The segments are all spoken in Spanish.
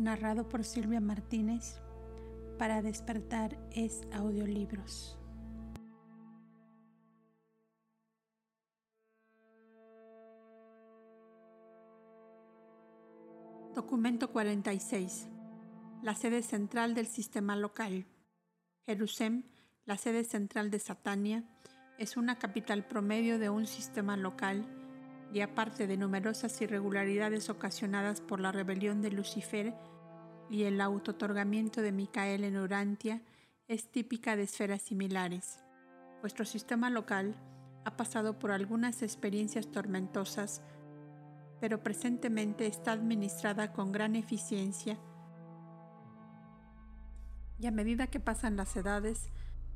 narrado por Silvia Martínez. Para despertar es audiolibros. Documento 46. La sede central del sistema local. Jerusalén, la sede central de Satania, es una capital promedio de un sistema local y aparte de numerosas irregularidades ocasionadas por la rebelión de Lucifer y el autotorgamiento de Micael en Urantia, es típica de esferas similares. Vuestro sistema local ha pasado por algunas experiencias tormentosas, pero presentemente está administrada con gran eficiencia y a medida que pasan las edades,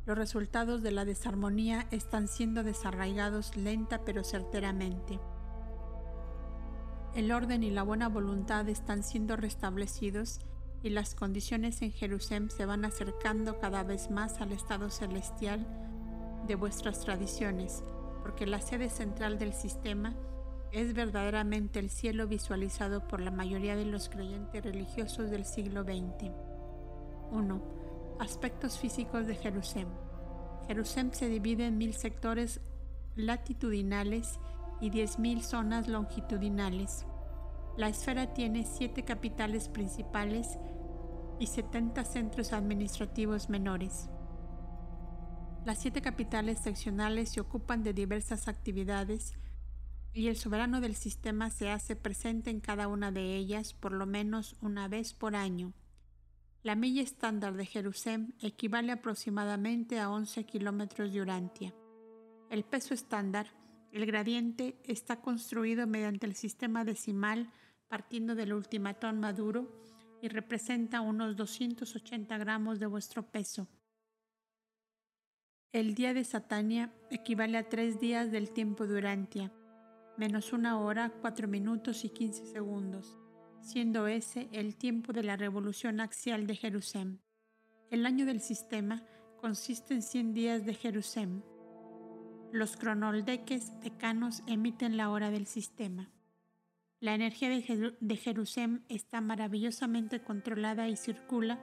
los resultados de la desarmonía están siendo desarraigados lenta pero certeramente. El orden y la buena voluntad están siendo restablecidos y las condiciones en Jerusalén se van acercando cada vez más al estado celestial de vuestras tradiciones, porque la sede central del sistema es verdaderamente el cielo visualizado por la mayoría de los creyentes religiosos del siglo XX. 1. Aspectos físicos de Jerusalén. Jerusalén se divide en mil sectores latitudinales y 10.000 zonas longitudinales. La esfera tiene siete capitales principales y 70 centros administrativos menores. Las siete capitales seccionales se ocupan de diversas actividades y el soberano del sistema se hace presente en cada una de ellas por lo menos una vez por año. La milla estándar de Jerusalén equivale aproximadamente a 11 kilómetros de Urantia. El peso estándar el gradiente está construido mediante el sistema decimal partiendo del ultimatón maduro y representa unos 280 gramos de vuestro peso. El día de Satania equivale a tres días del tiempo de menos una hora, cuatro minutos y quince segundos, siendo ese el tiempo de la revolución axial de Jerusalén. El año del sistema consiste en 100 días de Jerusalén, los cronoldeques decanos emiten la hora del sistema. La energía de, Jerusalén está maravillosamente controlada y circula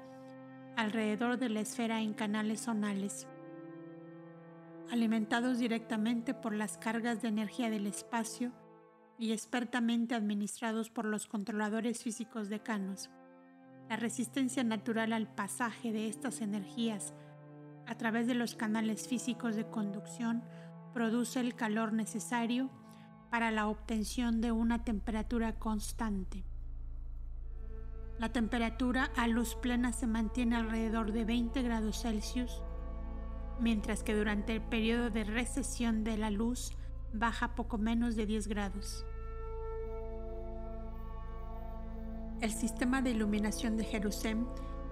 alrededor de la esfera en canales zonales, alimentados directamente por las cargas de energía del espacio y expertamente administrados por los controladores físicos decanos. La resistencia natural al pasaje de estas energías a través de los canales físicos de conducción produce el calor necesario para la obtención de una temperatura constante. La temperatura a luz plena se mantiene alrededor de 20 grados Celsius, mientras que durante el periodo de recesión de la luz baja poco menos de 10 grados. El sistema de iluminación de Jerusalén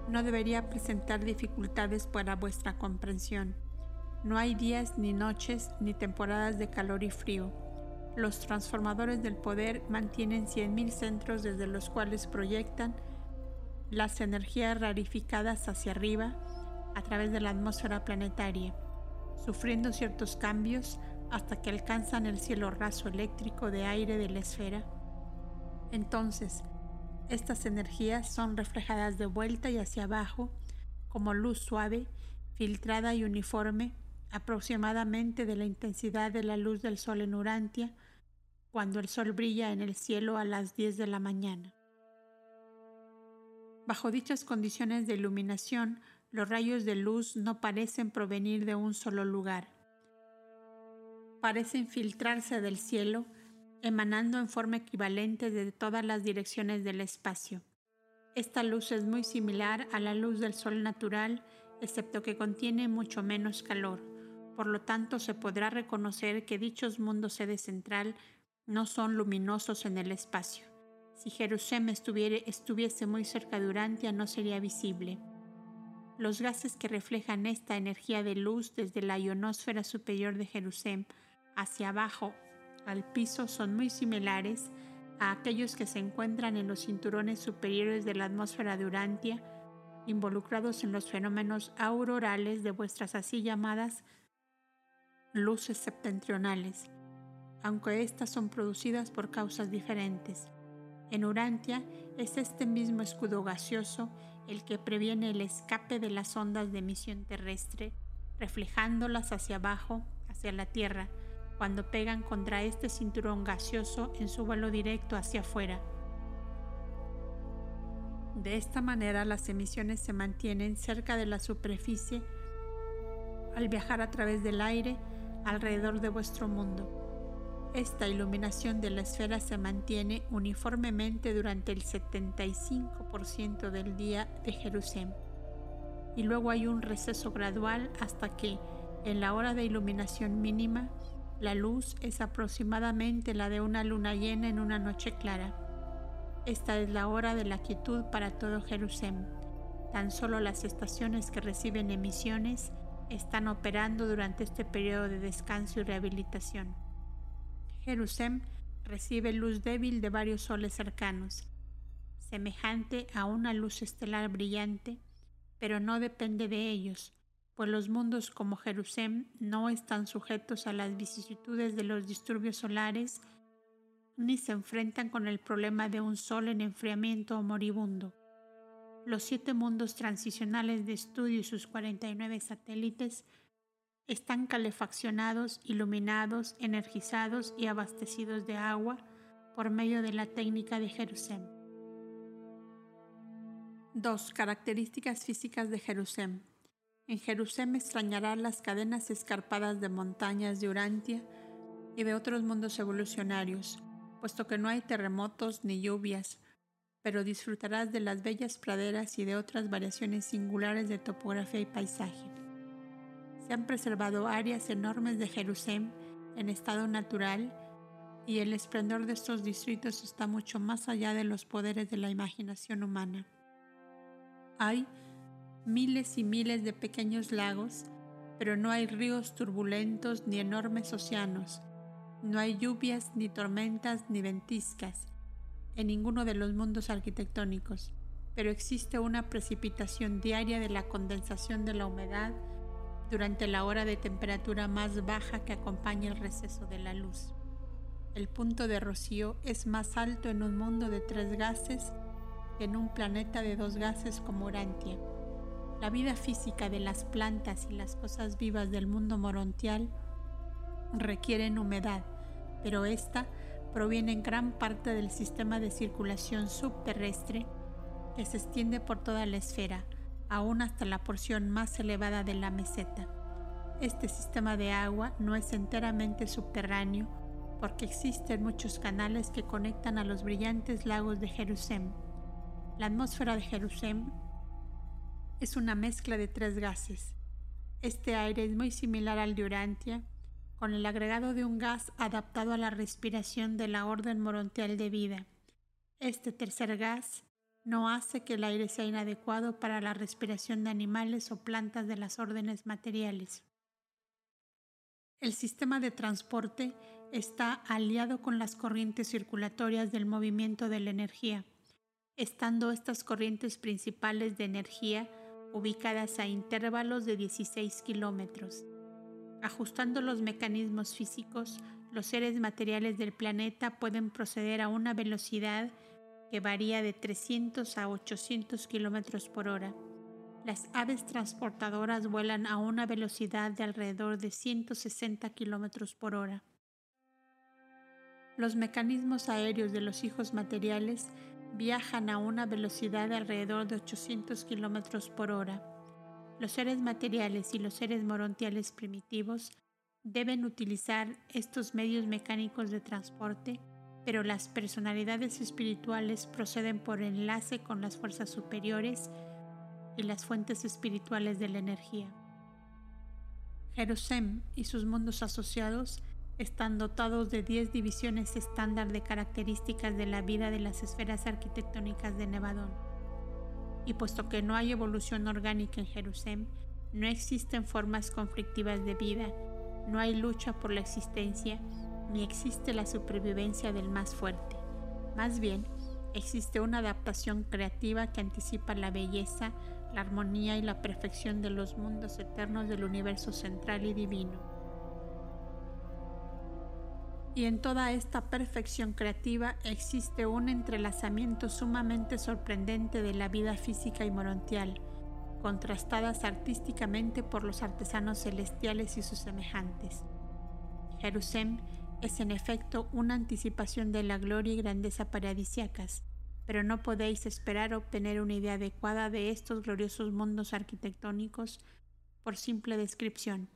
no debería presentar dificultades para vuestra comprensión no hay días ni noches ni temporadas de calor y frío. Los transformadores del poder mantienen 100.000 centros desde los cuales proyectan las energías rarificadas hacia arriba a través de la atmósfera planetaria, sufriendo ciertos cambios hasta que alcanzan el cielo raso eléctrico de aire de la esfera. Entonces, estas energías son reflejadas de vuelta y hacia abajo como luz suave, filtrada y uniforme aproximadamente de la intensidad de la luz del sol en Urantia cuando el sol brilla en el cielo a las 10 de la mañana. Bajo dichas condiciones de iluminación, los rayos de luz no parecen provenir de un solo lugar. Parecen filtrarse del cielo, emanando en forma equivalente de todas las direcciones del espacio. Esta luz es muy similar a la luz del sol natural, excepto que contiene mucho menos calor. Por lo tanto, se podrá reconocer que dichos mundos sede central no son luminosos en el espacio. Si Jerusalén estuviese muy cerca de Urantia, no sería visible. Los gases que reflejan esta energía de luz desde la ionosfera superior de Jerusalén hacia abajo al piso son muy similares a aquellos que se encuentran en los cinturones superiores de la atmósfera de Urantia, involucrados en los fenómenos aurorales de vuestras así llamadas luces septentrionales, aunque éstas son producidas por causas diferentes. En Urantia es este mismo escudo gaseoso el que previene el escape de las ondas de emisión terrestre, reflejándolas hacia abajo, hacia la Tierra, cuando pegan contra este cinturón gaseoso en su vuelo directo hacia afuera. De esta manera las emisiones se mantienen cerca de la superficie al viajar a través del aire alrededor de vuestro mundo. Esta iluminación de la esfera se mantiene uniformemente durante el 75% del día de Jerusalén y luego hay un receso gradual hasta que, en la hora de iluminación mínima, la luz es aproximadamente la de una luna llena en una noche clara. Esta es la hora de la quietud para todo Jerusalén. Tan solo las estaciones que reciben emisiones están operando durante este periodo de descanso y rehabilitación. Jerusalén recibe luz débil de varios soles cercanos, semejante a una luz estelar brillante, pero no depende de ellos, pues los mundos como Jerusalén no están sujetos a las vicisitudes de los disturbios solares ni se enfrentan con el problema de un sol en enfriamiento o moribundo. Los siete mundos transicionales de estudio y sus 49 satélites están calefaccionados, iluminados, energizados y abastecidos de agua por medio de la técnica de Jerusalén. 2. Características físicas de Jerusalén. En Jerusalén extrañarán las cadenas escarpadas de montañas de Urantia y de otros mundos evolucionarios, puesto que no hay terremotos ni lluvias, pero disfrutarás de las bellas praderas y de otras variaciones singulares de topografía y paisaje se han preservado áreas enormes de Jerusalén en estado natural y el esplendor de estos distritos está mucho más allá de los poderes de la imaginación humana. Hay miles y miles de pequeños lagos, pero no hay ríos turbulentos ni enormes océanos. No hay lluvias, ni tormentas, ni ventiscas en ninguno de los mundos arquitectónicos, pero existe una precipitación diaria de la condensación de la humedad durante la hora de temperatura más baja que acompaña el receso de la luz. El punto de rocío es más alto en un mundo de tres gases que en un planeta de dos gases como Urantia. La vida física de las plantas y las cosas vivas del mundo morontial requieren humedad, pero esta proviene en gran parte del sistema de circulación subterrestre que se extiende por toda la esfera, aún hasta la porción más elevada de la meseta. Este sistema de agua no es enteramente subterráneo porque existen muchos canales que conectan a los brillantes lagos de Jerusalén. La atmósfera de Jerusalén es una mezcla de tres gases. Este aire es muy similar al de Urantia, con el agregado de un gas adaptado a la respiración de la orden morontial de vida. Este tercer gas no hace que el aire sea inadecuado para la respiración de animales o plantas de las órdenes materiales. El sistema de transporte está aliado con las corrientes circulatorias del movimiento de la energía, estando estas corrientes principales de energía ubicadas a intervalos de 16 kilómetros. Ajustando los mecanismos físicos, los seres materiales del planeta pueden proceder a una velocidad que varía de 300 a 800 kilómetros por hora. Las aves transportadoras vuelan a una velocidad de alrededor de 160 kilómetros por hora. Los mecanismos aéreos de los hijos materiales viajan a una velocidad de alrededor de 800 kilómetros por hora. Los seres materiales y los seres morontiales primitivos deben utilizar estos medios mecánicos de transporte pero las personalidades espirituales proceden por enlace con las fuerzas superiores y las fuentes espirituales de la energía. Jerusalén y sus mundos asociados están dotados de 10 divisiones estándar de características de la vida de las esferas arquitectónicas de Nevadón. Y puesto que no hay evolución orgánica en Jerusalén, no existen formas conflictivas de vida, no hay lucha por la existencia ni existe la supervivencia del más fuerte. Más bien, existe una adaptación creativa que anticipa la belleza, la armonía y la perfección de los mundos eternos del universo central y divino. Y en toda esta perfección creativa existe un entrelazamiento sumamente sorprendente de la vida física y morontial, contrastadas artísticamente por los artesanos celestiales y sus semejantes. Jerusalén es en efecto una anticipación de la gloria y grandeza paradisiacas, pero no podéis esperar obtener una idea adecuada de estos gloriosos mundos arquitectónicos por simple descripción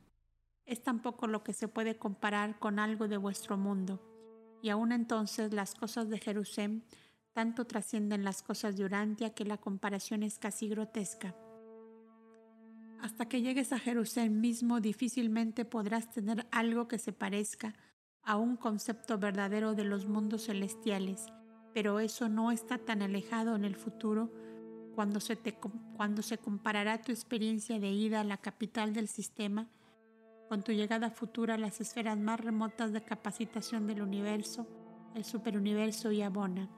es tampoco lo que se puede comparar con algo de vuestro mundo. Y aún entonces las cosas de Jerusalén tanto trascienden las cosas de Urantia que la comparación es casi grotesca. Hasta que llegues a Jerusalén mismo difícilmente podrás tener algo que se parezca a un concepto verdadero de los mundos celestiales, pero eso no está tan alejado en el futuro cuando se, te, cuando se comparará tu experiencia de ida a la capital del sistema con tu llegada futura a las esferas más remotas de capacitación del universo, el superuniverso y Abona.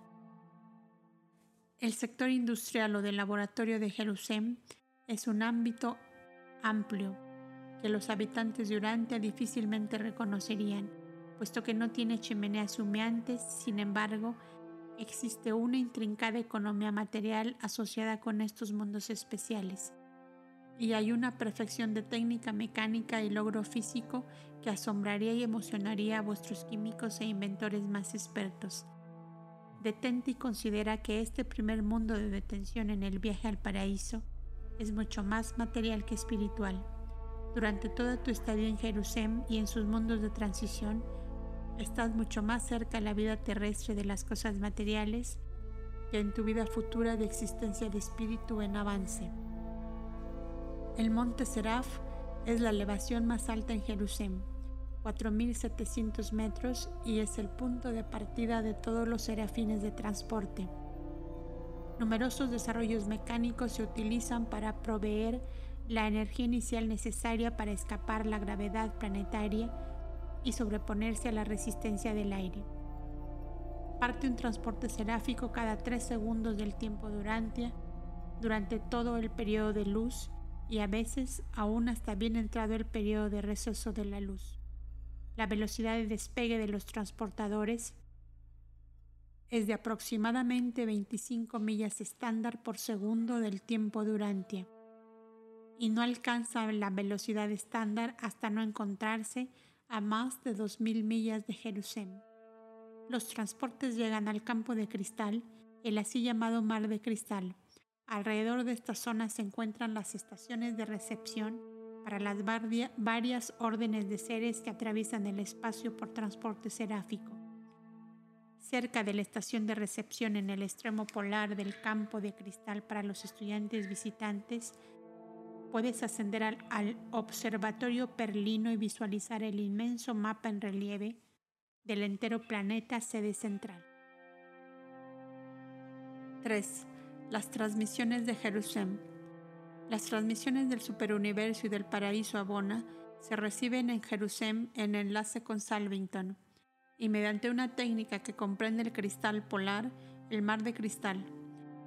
El sector industrial o del laboratorio de Jerusalén es un ámbito amplio que los habitantes de Urantia difícilmente reconocerían, puesto que no tiene chimeneas humeantes, sin embargo, existe una intrincada economía material asociada con estos mundos especiales y hay una perfección de técnica mecánica y logro físico que asombraría y emocionaría a vuestros químicos e inventores más expertos. Detente y considera que este primer mundo de detención en el viaje al paraíso es mucho más material que espiritual. Durante toda tu estadía en Jerusalén y en sus mundos de transición, estás mucho más cerca a la vida terrestre de las cosas materiales que en tu vida futura de existencia de espíritu en avance. El monte Seraf es la elevación más alta en Jerusalén, 4.700 metros, y es el punto de partida de todos los serafines de transporte. Numerosos desarrollos mecánicos se utilizan para proveer la energía inicial necesaria para escapar la gravedad planetaria y sobreponerse a la resistencia del aire. Parte un transporte seráfico cada tres segundos del tiempo durante, durante todo el periodo de luz y a veces aún hasta bien entrado el periodo de receso de la luz. La velocidad de despegue de los transportadores es de aproximadamente 25 millas estándar por segundo del tiempo durante y no alcanza la velocidad estándar hasta no encontrarse a más de 2.000 millas de Jerusalén. Los transportes llegan al campo de cristal, el así llamado mar de cristal, Alrededor de esta zona se encuentran las estaciones de recepción para las varias órdenes de seres que atraviesan el espacio por transporte seráfico. Cerca de la estación de recepción en el extremo polar del campo de cristal para los estudiantes visitantes, puedes ascender al, observatorio perlino y visualizar el inmenso mapa en relieve del entero planeta sede central. 3 las transmisiones de Jerusalén. Las transmisiones del superuniverso y del paraíso Abona se reciben en Jerusalén en enlace con Salvington y mediante una técnica que comprende el cristal polar, el mar de cristal.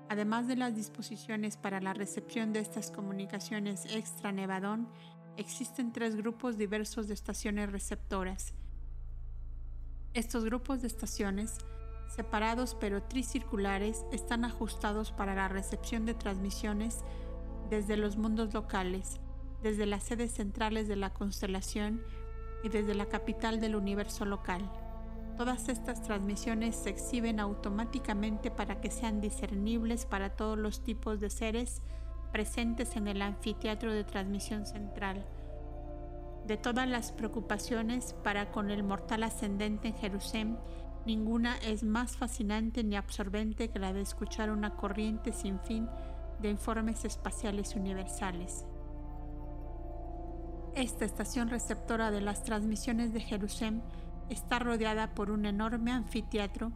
Además de las disposiciones para la recepción de estas comunicaciones extra Nevadón, existen tres grupos diversos de estaciones receptoras. Estos grupos de estaciones separados pero tricirculares, están ajustados para la recepción de transmisiones desde los mundos locales, desde las sedes centrales de la constelación y desde la capital del universo local. Todas estas transmisiones se exhiben automáticamente para que sean discernibles para todos los tipos de seres presentes en el anfiteatro de transmisión central. De todas las preocupaciones para con el mortal ascendente en Jerusalén Ninguna es más fascinante ni absorbente que la de escuchar una corriente sin fin de informes espaciales universales. Esta estación receptora de las transmisiones de Jerusalén está rodeada por un enorme anfiteatro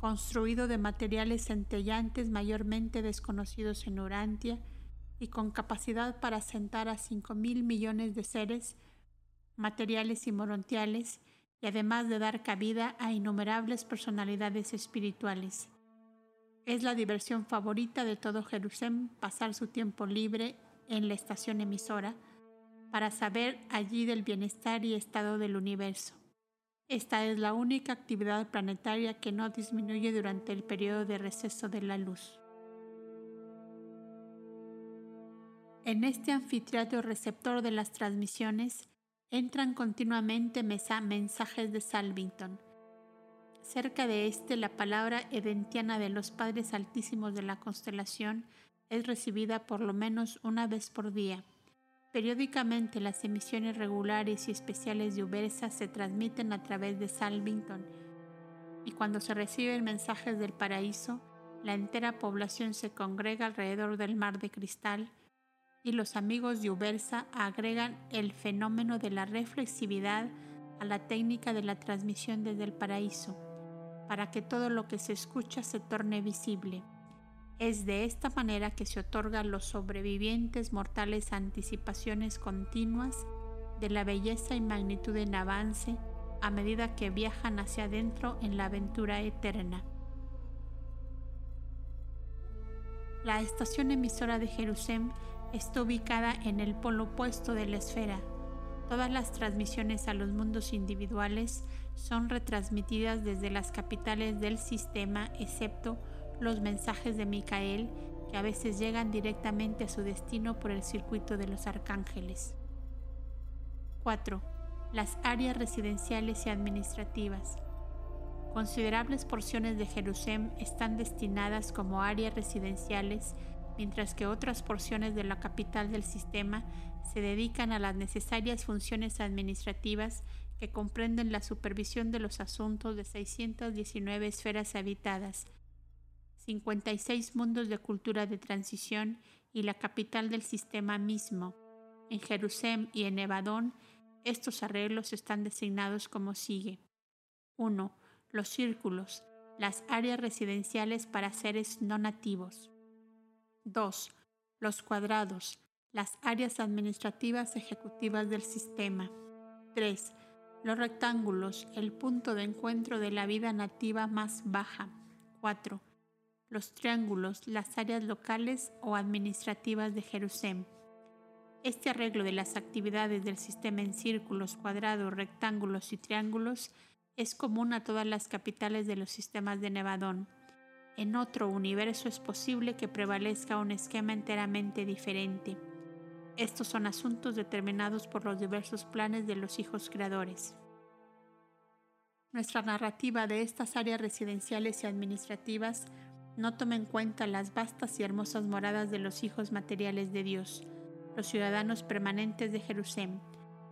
construido de materiales centellantes mayormente desconocidos en Urantia y con capacidad para sentar a 5 mil millones de seres materiales y morontiales y además de dar cabida a innumerables personalidades espirituales. Es la diversión favorita de todo Jerusalén pasar su tiempo libre en la estación emisora para saber allí del bienestar y estado del universo. Esta es la única actividad planetaria que no disminuye durante el periodo de receso de la luz. En este anfiteatro receptor de las transmisiones entran continuamente mensajes de Salvington. Cerca de este, la palabra edentiana de los Padres Altísimos de la constelación es recibida por lo menos una vez por día. Periódicamente las emisiones regulares y especiales de Ubersa se transmiten a través de Salvington y cuando se reciben mensajes del paraíso, la entera población se congrega alrededor del mar de cristal y los amigos de Ubersa agregan el fenómeno de la reflexividad a la técnica de la transmisión desde el paraíso, para que todo lo que se escucha se torne visible. Es de esta manera que se otorgan a los sobrevivientes mortales anticipaciones continuas de la belleza y magnitud en avance a medida que viajan hacia adentro en la aventura eterna. La estación emisora de Jerusalén está ubicada en el polo opuesto de la esfera. Todas las transmisiones a los mundos individuales son retransmitidas desde las capitales del sistema, excepto los mensajes de Micael que a veces llegan directamente a su destino por el circuito de los arcángeles. 4. Las áreas residenciales y administrativas. Considerables porciones de Jerusalén están destinadas como áreas residenciales, mientras que otras porciones de la capital del sistema se dedican a las necesarias funciones administrativas que comprenden la supervisión de los asuntos de 619 esferas habitadas, 56 mundos de cultura de transición y la capital del sistema mismo. En Jerusalén y en Nevadón, estos arreglos están designados como sigue. 1. Los círculos, las áreas residenciales para seres no nativos. 2. Los cuadrados, las áreas administrativas ejecutivas del sistema. 3. Los rectángulos, el punto de encuentro de la vida nativa más baja. 4 los triángulos, las áreas locales o administrativas de Jerusalén. Este arreglo de las actividades del sistema en círculos, cuadrados, rectángulos y triángulos es común a todas las capitales de los sistemas de Nevadón. En otro universo es posible que prevalezca un esquema enteramente diferente. Estos son asuntos determinados por los diversos planes de los hijos creadores. Nuestra narrativa de estas áreas residenciales y administrativas no toma en cuenta las vastas y hermosas moradas de los hijos materiales de Dios, los ciudadanos permanentes de Jerusalén,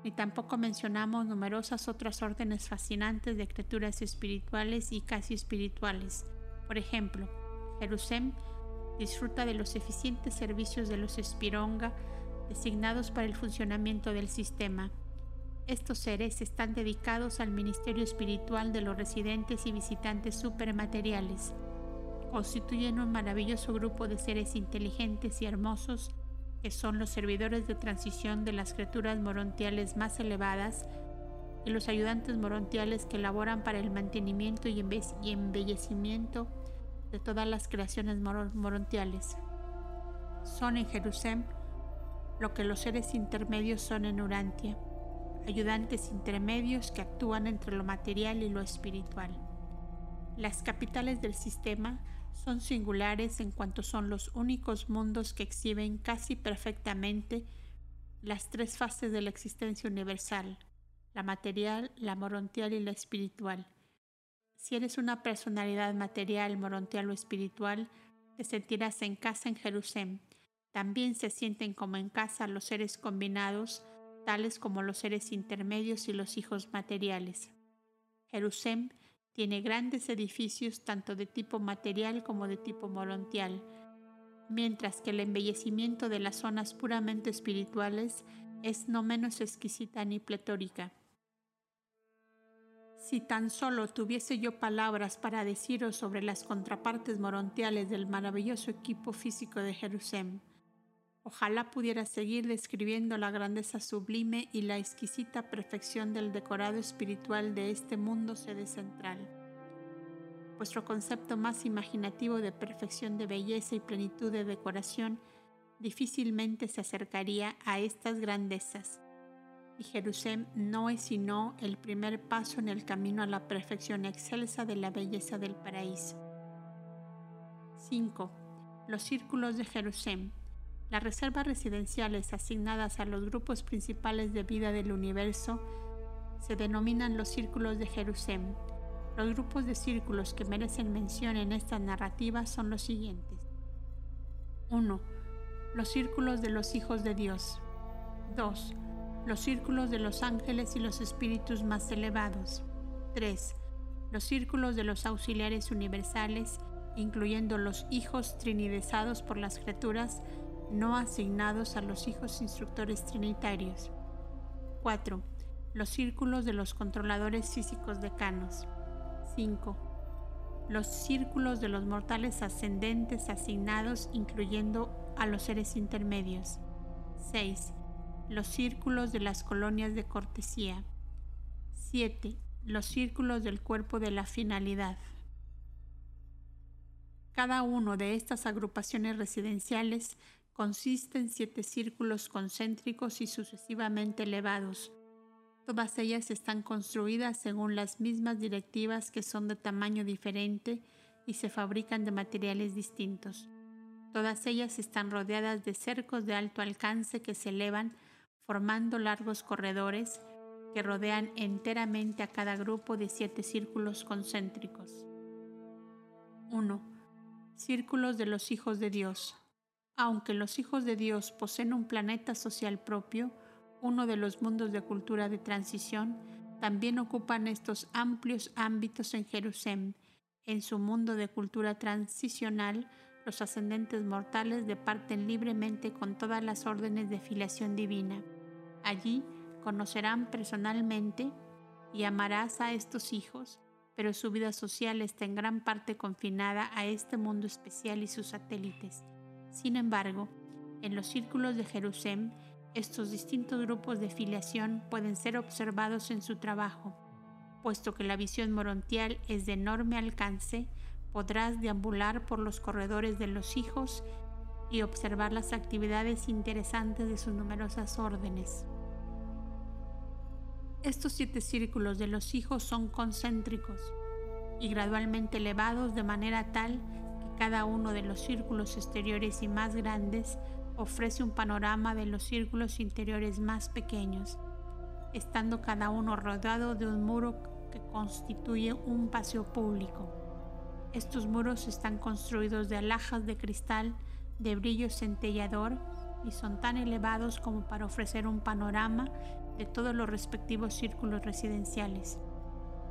ni tampoco mencionamos numerosas otras órdenes fascinantes de criaturas espirituales y casi espirituales. Por ejemplo, Jerusalén disfruta de los eficientes servicios de los espironga designados para el funcionamiento del sistema. Estos seres están dedicados al ministerio espiritual de los residentes y visitantes supermateriales constituyen un maravilloso grupo de seres inteligentes y hermosos que son los servidores de transición de las criaturas morontiales más elevadas y los ayudantes morontiales que laboran para el mantenimiento y embellecimiento de todas las creaciones morontiales. Son en Jerusalén lo que los seres intermedios son en Urantia, ayudantes intermedios que actúan entre lo material y lo espiritual. Las capitales del sistema son singulares en cuanto son los únicos mundos que exhiben casi perfectamente las tres fases de la existencia universal, la material, la morontial y la espiritual. Si eres una personalidad material, morontial o espiritual, te sentirás en casa en Jerusalén. También se sienten como en casa los seres combinados, tales como los seres intermedios y los hijos materiales. Jerusalén tiene grandes edificios tanto de tipo material como de tipo morontial, mientras que el embellecimiento de las zonas puramente espirituales es no menos exquisita ni pletórica. Si tan solo tuviese yo palabras para deciros sobre las contrapartes morontiales del maravilloso equipo físico de Jerusalén, ojalá pudiera seguir describiendo la grandeza sublime y la exquisita perfección del decorado espiritual de este mundo sede central. Vuestro concepto más imaginativo de perfección de belleza y plenitud de decoración difícilmente se acercaría a estas grandezas. Y Jerusalén no es sino el primer paso en el camino a la perfección excelsa de la belleza del paraíso. 5. Los círculos de Jerusalén. Las reservas residenciales asignadas a los grupos principales de vida del universo se denominan los círculos de Jerusalén. Los grupos de círculos que merecen mención en esta narrativa son los siguientes. 1. Los círculos de los hijos de Dios. 2 los círculos de los ángeles y los espíritus más elevados. 3. Los círculos de los auxiliares universales, incluyendo los hijos trinidesados por las criaturas no asignados a los hijos instructores trinitarios. 4. Los círculos de los controladores físicos decanos. 5. Los círculos de los mortales ascendentes asignados, incluyendo a los seres intermedios. 6 los círculos de las colonias de cortesía. 7. Los círculos del cuerpo de la finalidad. Cada uno de estas agrupaciones residenciales consiste en siete círculos concéntricos y sucesivamente elevados. Todas ellas están construidas según las mismas directivas que son de tamaño diferente y se fabrican de materiales distintos. Todas ellas están rodeadas de cercos de alto alcance que se elevan formando largos corredores que rodean enteramente a cada grupo de siete círculos concéntricos. 1. Círculos de los hijos de Dios. Aunque los hijos de Dios poseen un planeta social propio, uno de los mundos de cultura de transición, también ocupan estos amplios ámbitos en Jerusalén. En su mundo de cultura transicional, los ascendentes mortales departen libremente con todas las órdenes de filiación divina. Allí conocerán personalmente y amarás a estos hijos, pero su vida social está en gran parte confinada a este mundo especial y sus satélites. Sin embargo, en los círculos de Jerusalén, estos distintos grupos de filiación pueden ser observados en su trabajo. Puesto que la visión morontial es de enorme alcance, podrás deambular por los corredores de los hijos y observar las actividades interesantes de sus numerosas órdenes. Estos siete círculos de los hijos son concéntricos y gradualmente elevados de manera tal que cada uno de los círculos exteriores y más grandes ofrece un panorama de los círculos interiores más pequeños, estando cada uno rodeado de un muro que constituye un paseo público. Estos muros están construidos de alhajas de cristal de brillo centellador y son tan elevados como para ofrecer un panorama de todos los respectivos círculos residenciales.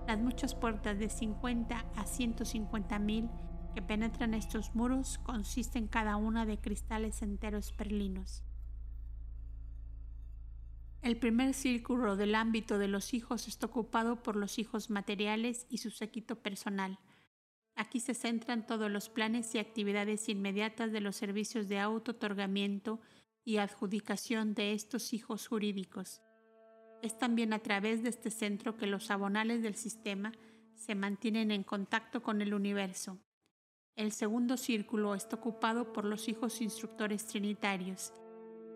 Las muchas puertas de 50 a 150 mil que penetran estos muros consisten cada una de cristales enteros perlinos. El primer círculo del ámbito de los hijos está ocupado por los hijos materiales y su séquito personal. Aquí se centran todos los planes y actividades inmediatas de los servicios de auto-otorgamiento y adjudicación de estos hijos jurídicos. Es también a través de este centro que los abonales del sistema se mantienen en contacto con el universo. El segundo círculo está ocupado por los hijos instructores trinitarios.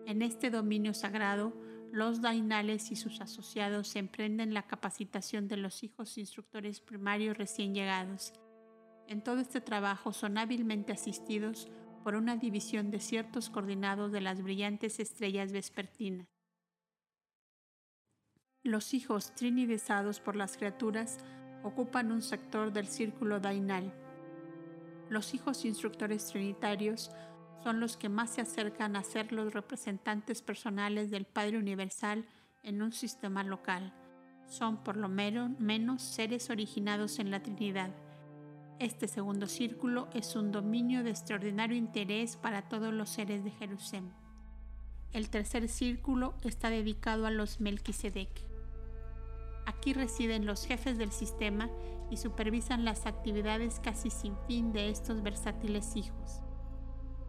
En este dominio sagrado, los dainales y sus asociados emprenden la capacitación de los hijos instructores primarios recién llegados. En todo este trabajo son hábilmente asistidos por una división de ciertos coordinados de las brillantes estrellas vespertinas. Los hijos trinidizados por las criaturas ocupan un sector del círculo dainal. Los hijos instructores trinitarios son los que más se acercan a ser los representantes personales del Padre Universal en un sistema local. Son por lo menos seres originados en la Trinidad. Este segundo círculo es un dominio de extraordinario interés para todos los seres de Jerusalén. El tercer círculo está dedicado a los Melquisedec. Aquí residen los jefes del sistema y supervisan las actividades casi sin fin de estos versátiles hijos.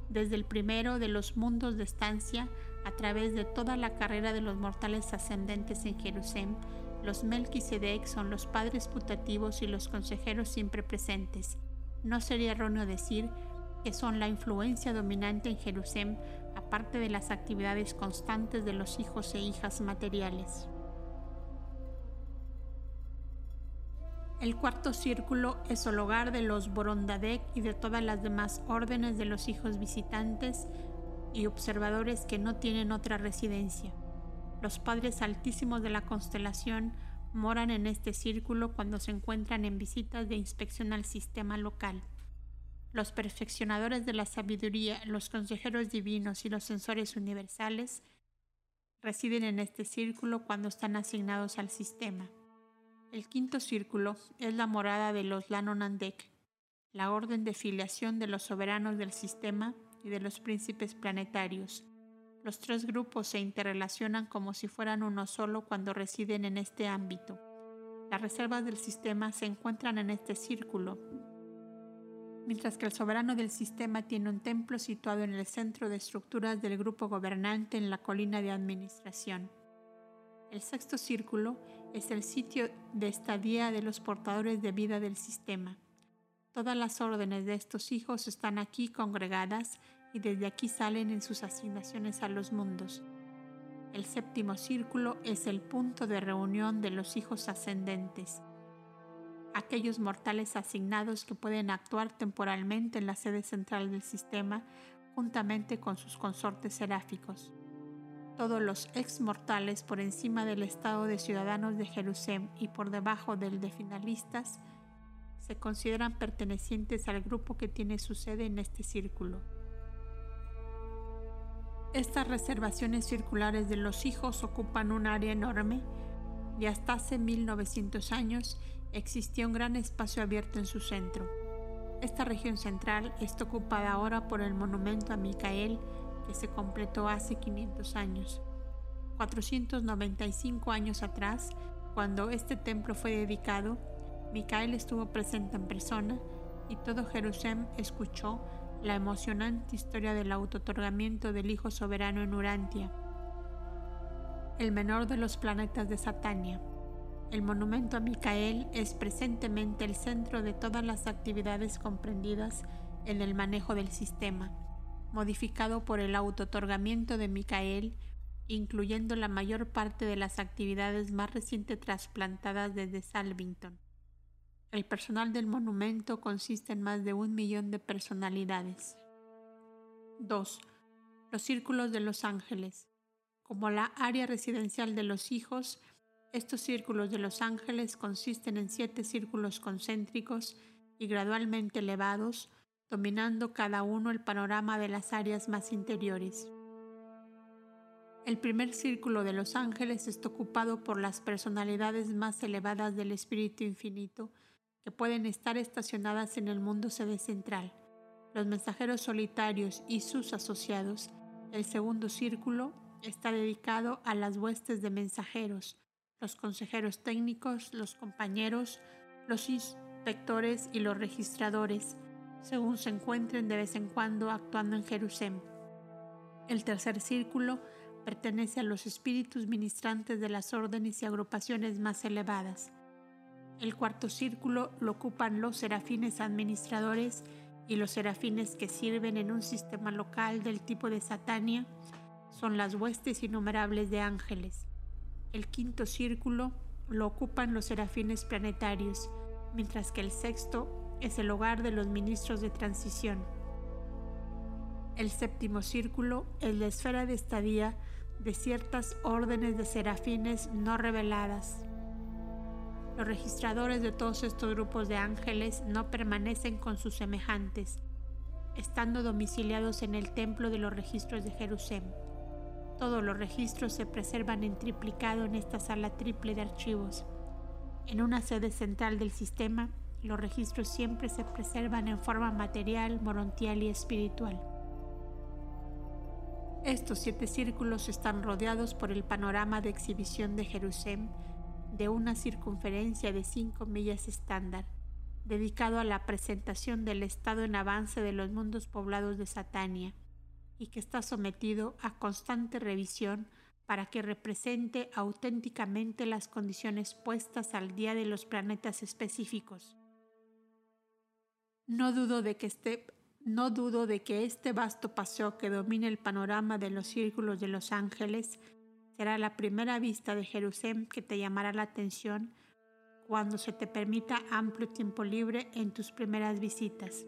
Desde el primero de los mundos de estancia, a través de toda la carrera de los mortales ascendentes en Jerusalén, los Melquisedec son los padres putativos y los consejeros siempre presentes. No sería erróneo decir que son la influencia dominante en Jerusalén a parte de las actividades constantes de los hijos e hijas materiales. El cuarto círculo es el hogar de los Borondadek y de todas las demás órdenes de los hijos visitantes y observadores que no tienen otra residencia. Los padres altísimos de la constelación moran en este círculo cuando se encuentran en visitas de inspección al sistema local. Los perfeccionadores de la sabiduría, los consejeros divinos y los sensores universales residen en este círculo cuando están asignados al sistema. El quinto círculo es la morada de los Lanonandek, la orden de filiación de los soberanos del sistema y de los príncipes planetarios. Los tres grupos se interrelacionan como si fueran uno solo cuando residen en este ámbito. Las reservas del sistema se encuentran en este círculo, mientras que el soberano del sistema tiene un templo situado en el centro de estructuras del grupo gobernante en la colina de administración. El sexto círculo es el sitio de estadía de los portadores de vida del sistema. Todas las órdenes de estos hijos están aquí congregadas y desde aquí salen en sus asignaciones a los mundos. El séptimo círculo es el punto de reunión de los hijos ascendentes, aquellos mortales asignados que pueden actuar temporalmente en la sede central del sistema juntamente con sus consortes seráficos. Todos los ex mortales por encima del estado de ciudadanos de Jerusalén y por debajo del de finalistas se consideran pertenecientes al grupo que tiene su sede en este círculo. Estas reservaciones circulares de los hijos ocupan un área enorme y hasta hace 1900 años existía un gran espacio abierto en su centro. Esta región central está ocupada ahora por el monumento a Micael que se completó hace 500 años. 495 años atrás, cuando este templo fue dedicado, Micael estuvo presente en persona y todo Jerusalén escuchó la emocionante historia del autotorgamiento del Hijo Soberano en Urantia, el menor de los planetas de Satania. El monumento a Micael es presentemente el centro de todas las actividades comprendidas en el manejo del sistema, modificado por el autotorgamiento de Micael, incluyendo la mayor parte de las actividades más recientes trasplantadas desde Salvington. El personal del monumento consiste en más de un millón de personalidades. 2. Los círculos de los ángeles. Como la área residencial de los hijos, estos círculos de los ángeles consisten en siete círculos concéntricos y gradualmente elevados, dominando cada uno el panorama de las áreas más interiores. El primer círculo de los ángeles está ocupado por las personalidades más elevadas del Espíritu Infinito, que pueden estar estacionadas en el mundo sede central, los mensajeros solitarios y sus asociados. El segundo círculo está dedicado a las huestes de mensajeros, los consejeros técnicos, los compañeros, los inspectores y los registradores, según se encuentren de vez en cuando actuando en Jerusalén. El tercer círculo pertenece a los espíritus ministrantes de las órdenes y agrupaciones más elevadas. El cuarto círculo lo ocupan los serafines administradores y los serafines que sirven en un sistema local del tipo de Satania son las huestes innumerables de ángeles. El quinto círculo lo ocupan los serafines planetarios, mientras que el sexto es el hogar de los ministros de transición. El séptimo círculo es la esfera de estadía de ciertas órdenes de serafines no reveladas. Los registradores de todos estos grupos de ángeles no permanecen con sus semejantes, estando domiciliados en el templo de los registros de Jerusalén. Todos los registros se preservan en triplicado en esta sala triple de archivos. En una sede central del sistema, los registros siempre se preservan en forma material, morontial y espiritual. Estos siete círculos están rodeados por el panorama de exhibición de Jerusalén de una circunferencia de 5 millas estándar, dedicado a la presentación del estado en avance de los mundos poblados de Satania, y que está sometido a constante revisión para que represente auténticamente las condiciones puestas al día de los planetas específicos. No dudo de que esté No dudo de que este vasto paseo que domina el panorama de los círculos de los ángeles será la primera vista de Jerusalén que te llamará la atención cuando se te permita amplio tiempo libre en tus primeras visitas.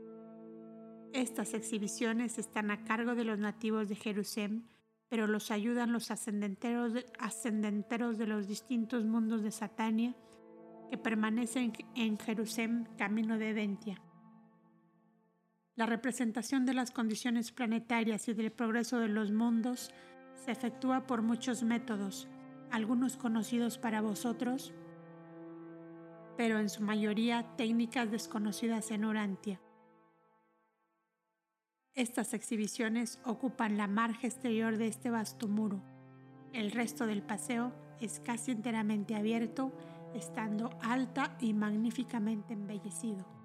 Estas exhibiciones están a cargo de los nativos de Jerusalén, pero los ayudan los ascendenteros de, de los distintos mundos de Satania que permanecen en Jerusalén camino de Dentia. La representación de las condiciones planetarias y del progreso de los mundos se efectúa por muchos métodos, algunos conocidos para vosotros, pero en su mayoría técnicas desconocidas en Urantia. Estas exhibiciones ocupan la margen exterior de este vasto muro. El resto del paseo es casi enteramente abierto, estando alta y magníficamente embellecido.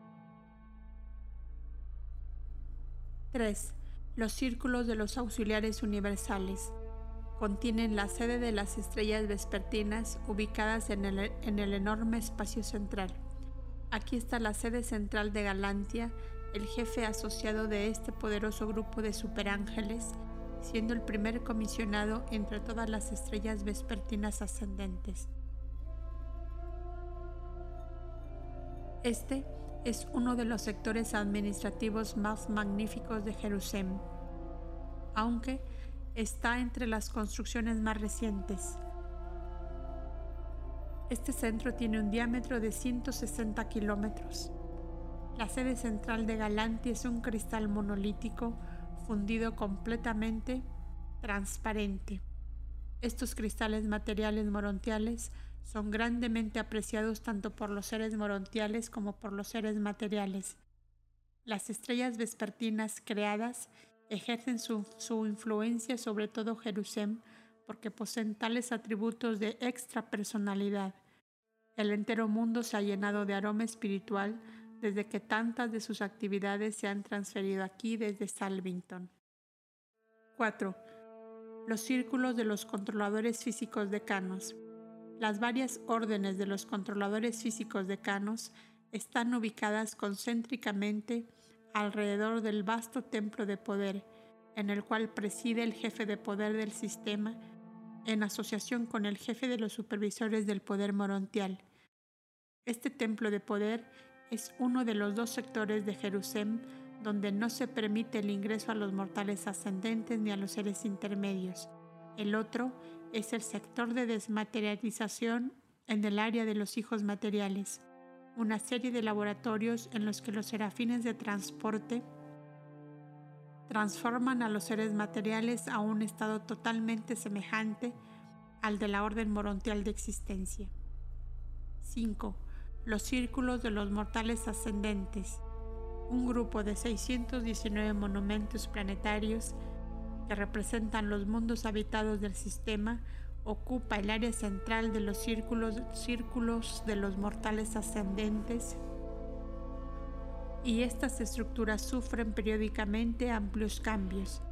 3. Los círculos de los auxiliares universales contienen la sede de las estrellas vespertinas ubicadas en el, en el, enorme espacio central. Aquí está la sede central de Galantia, el jefe asociado de este poderoso grupo de superángeles, siendo el primer comisionado entre todas las estrellas vespertinas ascendentes. Este es uno de los sectores administrativos más magníficos de Jerusalén, aunque está entre las construcciones más recientes. Este centro tiene un diámetro de 160 kilómetros. La sede central de Galanti es un cristal monolítico fundido completamente transparente. Estos cristales materiales morontiales son grandemente apreciados tanto por los seres morontiales como por los seres materiales. Las estrellas vespertinas creadas ejercen su, influencia sobre todo Jerusalén porque poseen tales atributos de extra personalidad. El entero mundo se ha llenado de aroma espiritual desde que tantas de sus actividades se han transferido aquí desde Salvington. 4. Los círculos de los controladores físicos decanos. Las varias órdenes de los controladores físicos decanos están ubicadas concéntricamente alrededor del vasto templo de poder, en el cual preside el jefe de poder del sistema, en asociación con el jefe de los supervisores del poder morontial. Este templo de poder es uno de los dos sectores de Jerusalén donde no se permite el ingreso a los mortales ascendentes ni a los seres intermedios. El otro es el sector de desmaterialización en el área de los hijos materiales una serie de laboratorios en los que los serafines de transporte transforman a los seres materiales a un estado totalmente semejante al de la orden morontial de existencia. 5. Los círculos de los mortales ascendentes, un grupo de 619 monumentos planetarios que representan los mundos habitados del sistema ocupa el área central de los círculos, círculos de los mortales ascendentes y estas estructuras sufren periódicamente amplios cambios.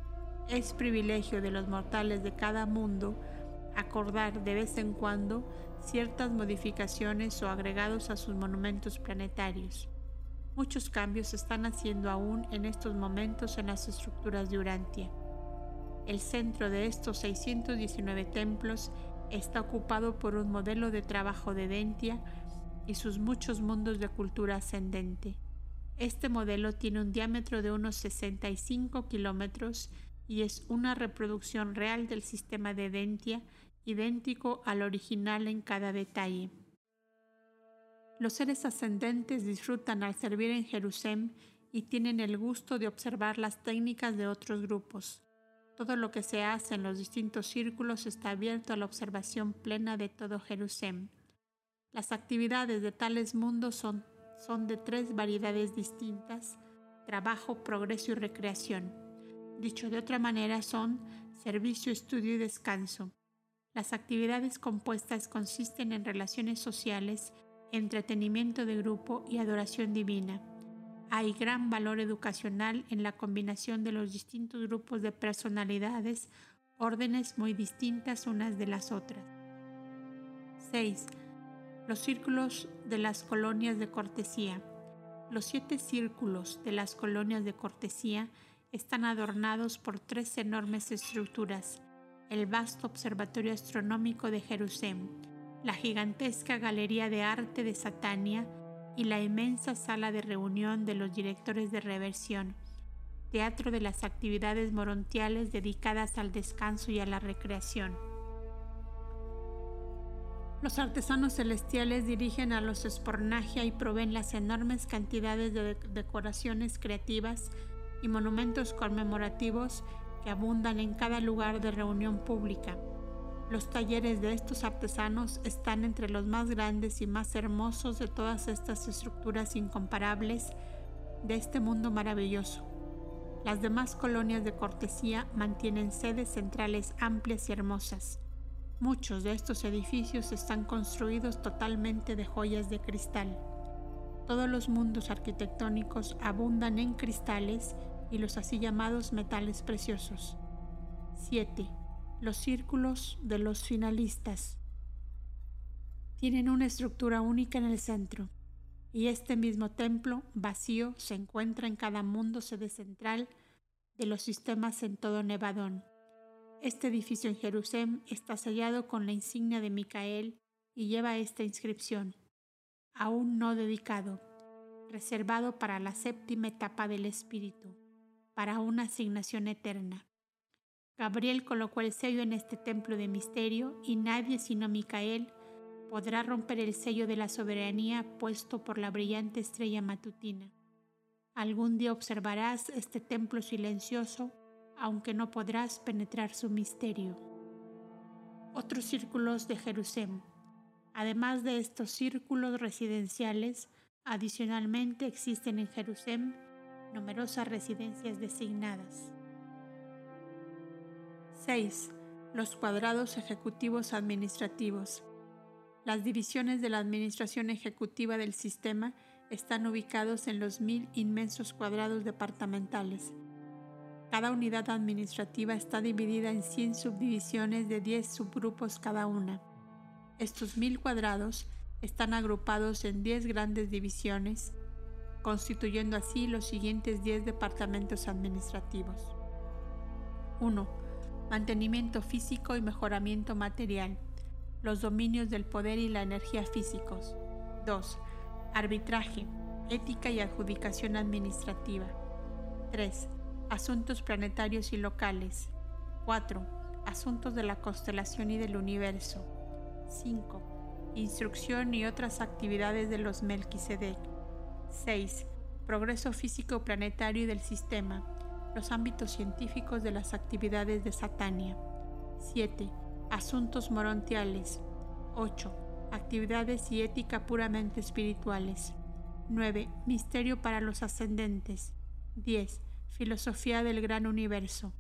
Es privilegio de los mortales de cada mundo acordar de vez en cuando ciertas modificaciones o agregados a sus monumentos planetarios. Muchos cambios se están haciendo aún en estos momentos en las estructuras de Urantia. El centro de estos 619 templos está ocupado por un modelo de trabajo de Dentia y sus muchos mundos de cultura ascendente. Este modelo tiene un diámetro de unos 65 kilómetros y es una reproducción real del sistema de Dentia, idéntico al original en cada detalle. Los seres ascendentes disfrutan al servir en Jerusalén y tienen el gusto de observar las técnicas de otros grupos. Todo lo que se hace en los distintos círculos está abierto a la observación plena de todo Jerusalén. Las actividades de tales mundos son, son de tres variedades distintas, trabajo, progreso y recreación. Dicho de otra manera, son servicio, estudio y descanso. Las actividades compuestas consisten en relaciones sociales, entretenimiento de grupo y adoración divina. Hay gran valor educacional en la combinación de los distintos grupos de personalidades, órdenes muy distintas unas de las otras. 6. Los círculos de las colonias de cortesía. Los siete círculos de las colonias de cortesía están adornados por tres enormes estructuras, el vasto observatorio astronómico de Jerusalén, la gigantesca galería de arte de Satania y la inmensa sala de reunión de los directores de reversión, teatro de las actividades morontiales dedicadas al descanso y a la recreación. Los artesanos celestiales dirigen a los espornagia y proveen las enormes cantidades de decoraciones creativas y monumentos conmemorativos que abundan en cada lugar de reunión pública. Los talleres de estos artesanos están entre los más grandes y más hermosos de todas estas estructuras incomparables de este mundo maravilloso. Las demás colonias de cortesía mantienen sedes centrales amplias y hermosas. Muchos de estos edificios están construidos totalmente de joyas de cristal. Todos los mundos arquitectónicos abundan en cristales y los así llamados metales preciosos. 7. Los círculos de los finalistas. Tienen una estructura única en el centro, y este mismo templo vacío se encuentra en cada mundo sede central de los sistemas en todo Nevadón. Este edificio en Jerusalén está sellado con la insignia de Micael y lleva esta inscripción, aún no dedicado, reservado para la séptima etapa del Espíritu, para una asignación eterna. Gabriel colocó el sello en este templo de misterio y nadie sino Micael podrá romper el sello de la soberanía puesto por la brillante estrella matutina. Algún día observarás este templo silencioso aunque no podrás penetrar su misterio. Otros círculos de Jerusalén. Además de estos círculos residenciales, adicionalmente existen en Jerusalén numerosas residencias designadas. 6. Los cuadrados ejecutivos administrativos. Las divisiones de la administración ejecutiva del sistema están ubicados en los mil inmensos cuadrados departamentales cada unidad administrativa está dividida en 100 subdivisiones de 10 subgrupos cada una. Estos mil cuadrados están agrupados en 10 grandes divisiones, constituyendo así los siguientes 10 departamentos administrativos. 1. Mantenimiento físico y mejoramiento material. Los dominios del poder y la energía físicos. 2. Arbitraje, ética y adjudicación administrativa. 3 Asuntos planetarios y locales. 4. Asuntos de la constelación y del universo. 5. Instrucción y otras actividades de los Melquisedec. 6. Progreso físico planetario y del sistema. Los ámbitos científicos de las actividades de Satania. 7. Asuntos morontiales. 8. Actividades y ética puramente espirituales. 9. Misterio para los ascendentes. 10 Filosofía del Gran Universo.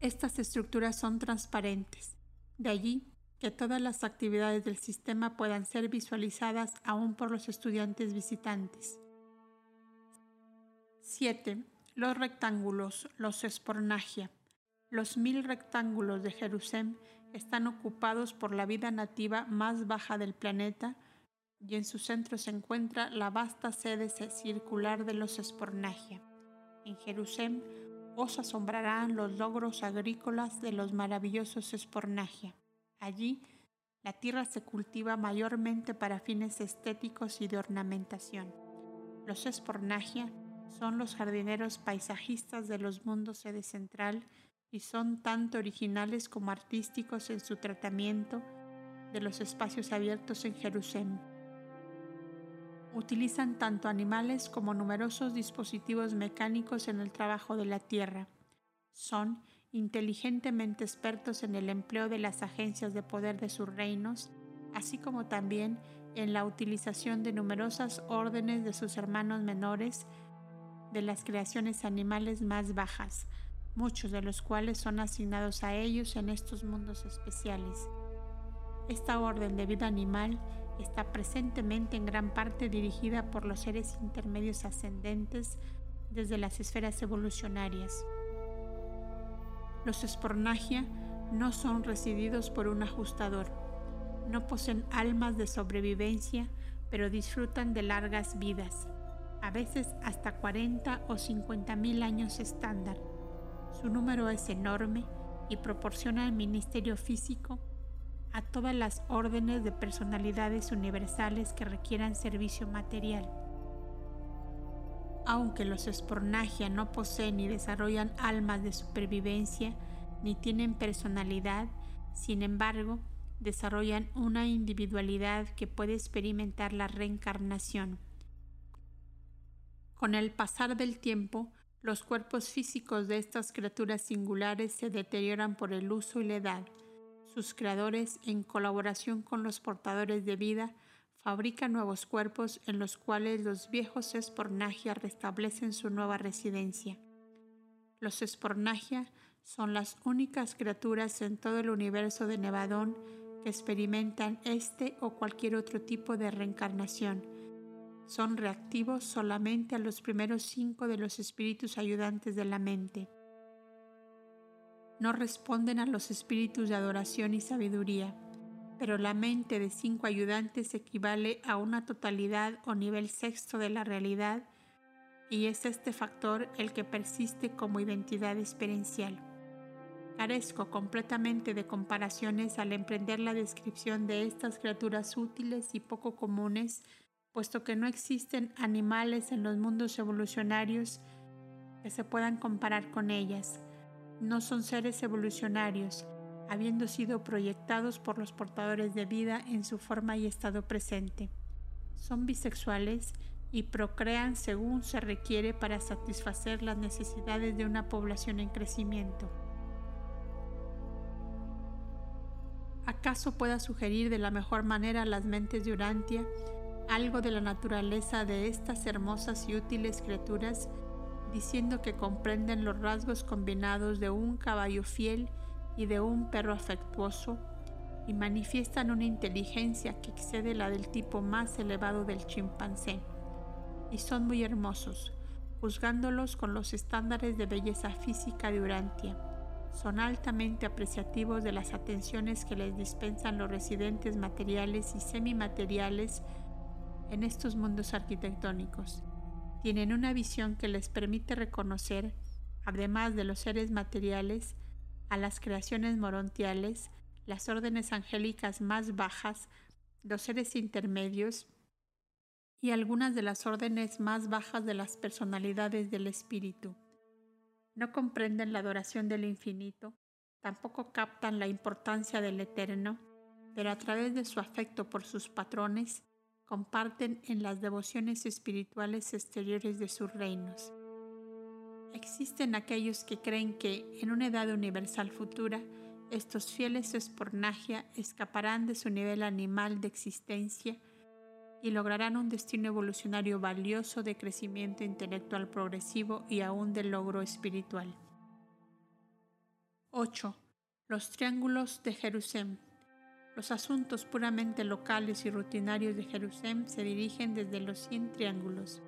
Estas estructuras son transparentes, de allí que todas las actividades del sistema puedan ser visualizadas aún por los estudiantes visitantes. 7. Los rectángulos, los espornagia. Los mil rectángulos de Jerusalén están ocupados por la vida nativa más baja del planeta y en su centro se encuentra la vasta sede circular de los espornagia. En Jerusalén os asombrarán los logros agrícolas de los maravillosos Espornagia. Allí, la tierra se cultiva mayormente para fines estéticos y de ornamentación. Los Espornagia son los jardineros paisajistas de los mundos sede central y son tanto originales como artísticos en su tratamiento de los espacios abiertos en Jerusalén. Utilizan tanto animales como numerosos dispositivos mecánicos en el trabajo de la tierra. Son inteligentemente expertos en el empleo de las agencias de poder de sus reinos, así como también en la utilización de numerosas órdenes de sus hermanos menores de las creaciones animales más bajas, muchos de los cuales son asignados a ellos en estos mundos especiales. Esta orden de vida animal está presentemente en gran parte dirigida por los seres intermedios ascendentes desde las esferas evolucionarias. Los espornagia no son resididos por un ajustador, no poseen almas de sobrevivencia pero disfrutan de largas vidas, a veces hasta 40 o 50 mil años estándar. Su número es enorme y proporciona al ministerio físico a todas las órdenes de personalidades universales que requieran servicio material. Aunque los espornagia no poseen ni desarrollan almas de supervivencia, ni tienen personalidad, sin embargo, desarrollan una individualidad que puede experimentar la reencarnación. Con el pasar del tiempo, los cuerpos físicos de estas criaturas singulares se deterioran por el uso y la edad. Sus creadores, en colaboración con los portadores de vida, fabrican nuevos cuerpos en los cuales los viejos espornagia restablecen su nueva residencia. Los espornagia son las únicas criaturas en todo el universo de Nevadón que experimentan este o cualquier otro tipo de reencarnación. Son reactivos solamente a los primeros cinco de los espíritus ayudantes de la mente. No responden a los espíritus de adoración y sabiduría, pero la mente de cinco ayudantes equivale a una totalidad o nivel sexto de la realidad y es este factor el que persiste como identidad experiencial. Carezco completamente de comparaciones al emprender la descripción de estas criaturas útiles y poco comunes, puesto que no existen animales en los mundos evolucionarios que se puedan comparar con ellas. No son seres evolucionarios, habiendo sido proyectados por los portadores de vida en su forma y estado presente. Son bisexuales y procrean según se requiere para satisfacer las necesidades de una población en crecimiento. ¿Acaso pueda sugerir de la mejor manera a las mentes de Urantia algo de la naturaleza de estas hermosas y útiles criaturas, diciendo que comprenden los rasgos combinados de un caballo fiel y de un perro afectuoso, y manifiestan una inteligencia que excede la del tipo más elevado del chimpancé, y son muy hermosos, juzgándolos con los estándares de belleza física de Urantia. Son altamente apreciativos de las atenciones que les dispensan los residentes materiales y semimateriales en estos mundos arquitectónicos. Tienen una visión que les permite reconocer, además de los seres materiales, a las creaciones morontiales, las órdenes angélicas más bajas, los seres intermedios y algunas de las órdenes más bajas de las personalidades del espíritu no comprenden la adoración del infinito, tampoco captan la importancia del eterno, pero a través de su afecto por sus patrones, comparten en las devociones espirituales exteriores de sus reinos. Existen aquellos que creen que en una edad universal futura, estos fieles espornagia escaparán de su nivel animal de existencia y lograrán un destino evolucionario valioso de crecimiento intelectual progresivo y aún de logro espiritual. 8. Los triángulos de Jerusalén. Los asuntos puramente locales y rutinarios de Jerusalén se dirigen desde los 100 triángulos.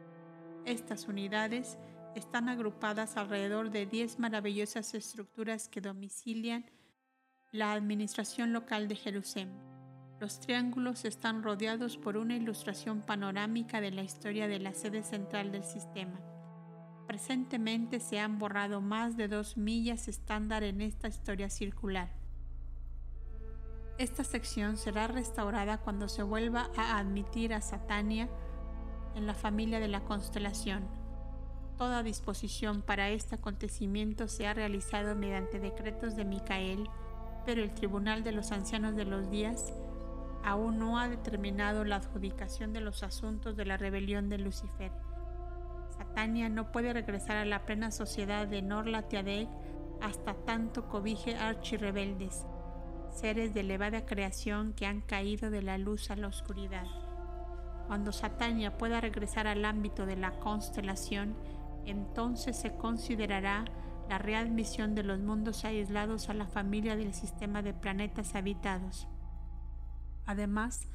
Estas unidades están agrupadas alrededor de 10 maravillosas estructuras que domicilian la administración local de Jerusalén los triángulos están rodeados por una ilustración panorámica de la historia de la sede central del sistema. Presentemente se han borrado más de dos millas estándar en esta historia circular. Esta sección será restaurada cuando se vuelva a admitir a Satania en la familia de la constelación. Toda disposición para este acontecimiento se ha realizado mediante decretos de Micael, pero el Tribunal de los Ancianos de los Días aún no ha determinado la adjudicación de los asuntos de la rebelión de Lucifer. Satania no puede regresar a la plena sociedad de Norla Tiadeg hasta tanto cobije archirrebeldes, seres de elevada creación que han caído de la luz a la oscuridad. Cuando Satania pueda regresar al ámbito de la constelación, entonces se considerará la readmisión de los mundos aislados a la familia del sistema de planetas habitados además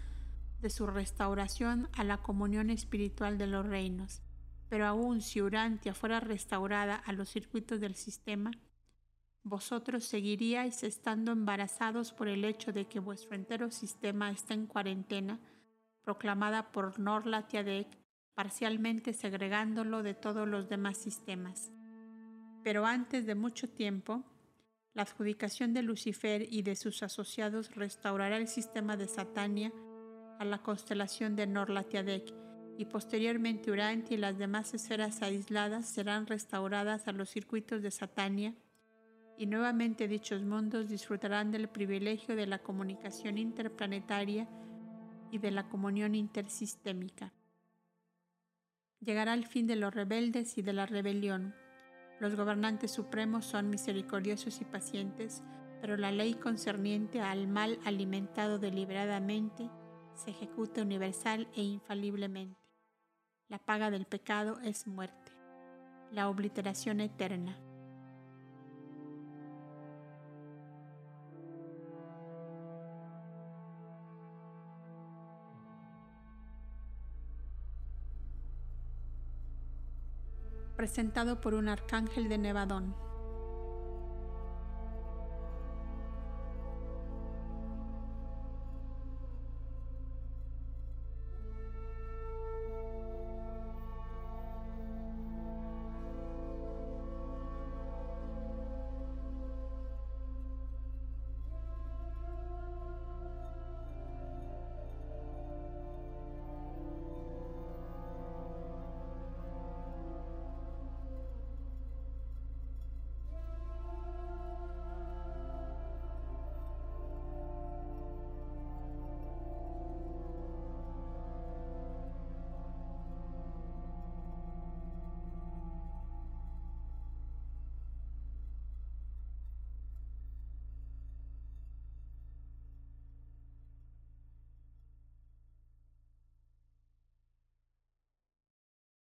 de su restauración a la comunión espiritual de los reinos. Pero aun si Urantia fuera restaurada a los circuitos del sistema, vosotros seguiríais estando embarazados por el hecho de que vuestro entero sistema está en cuarentena, proclamada por Norlatiadec, parcialmente segregándolo de todos los demás sistemas. Pero antes de mucho tiempo, la adjudicación de Lucifer y de sus asociados restaurará el sistema de Satania a la constelación de Norlatiadec y posteriormente Urantia y las demás esferas aisladas serán restauradas a los circuitos de Satania y nuevamente dichos mundos disfrutarán del privilegio de la comunicación interplanetaria y de la comunión intersistémica. Llegará el fin de los rebeldes y de la rebelión los gobernantes supremos son misericordiosos y pacientes, pero la ley concerniente al mal alimentado deliberadamente se ejecuta universal e infaliblemente. La paga del pecado es muerte, la obliteración eterna. Presentado por un arcángel de Nevadón.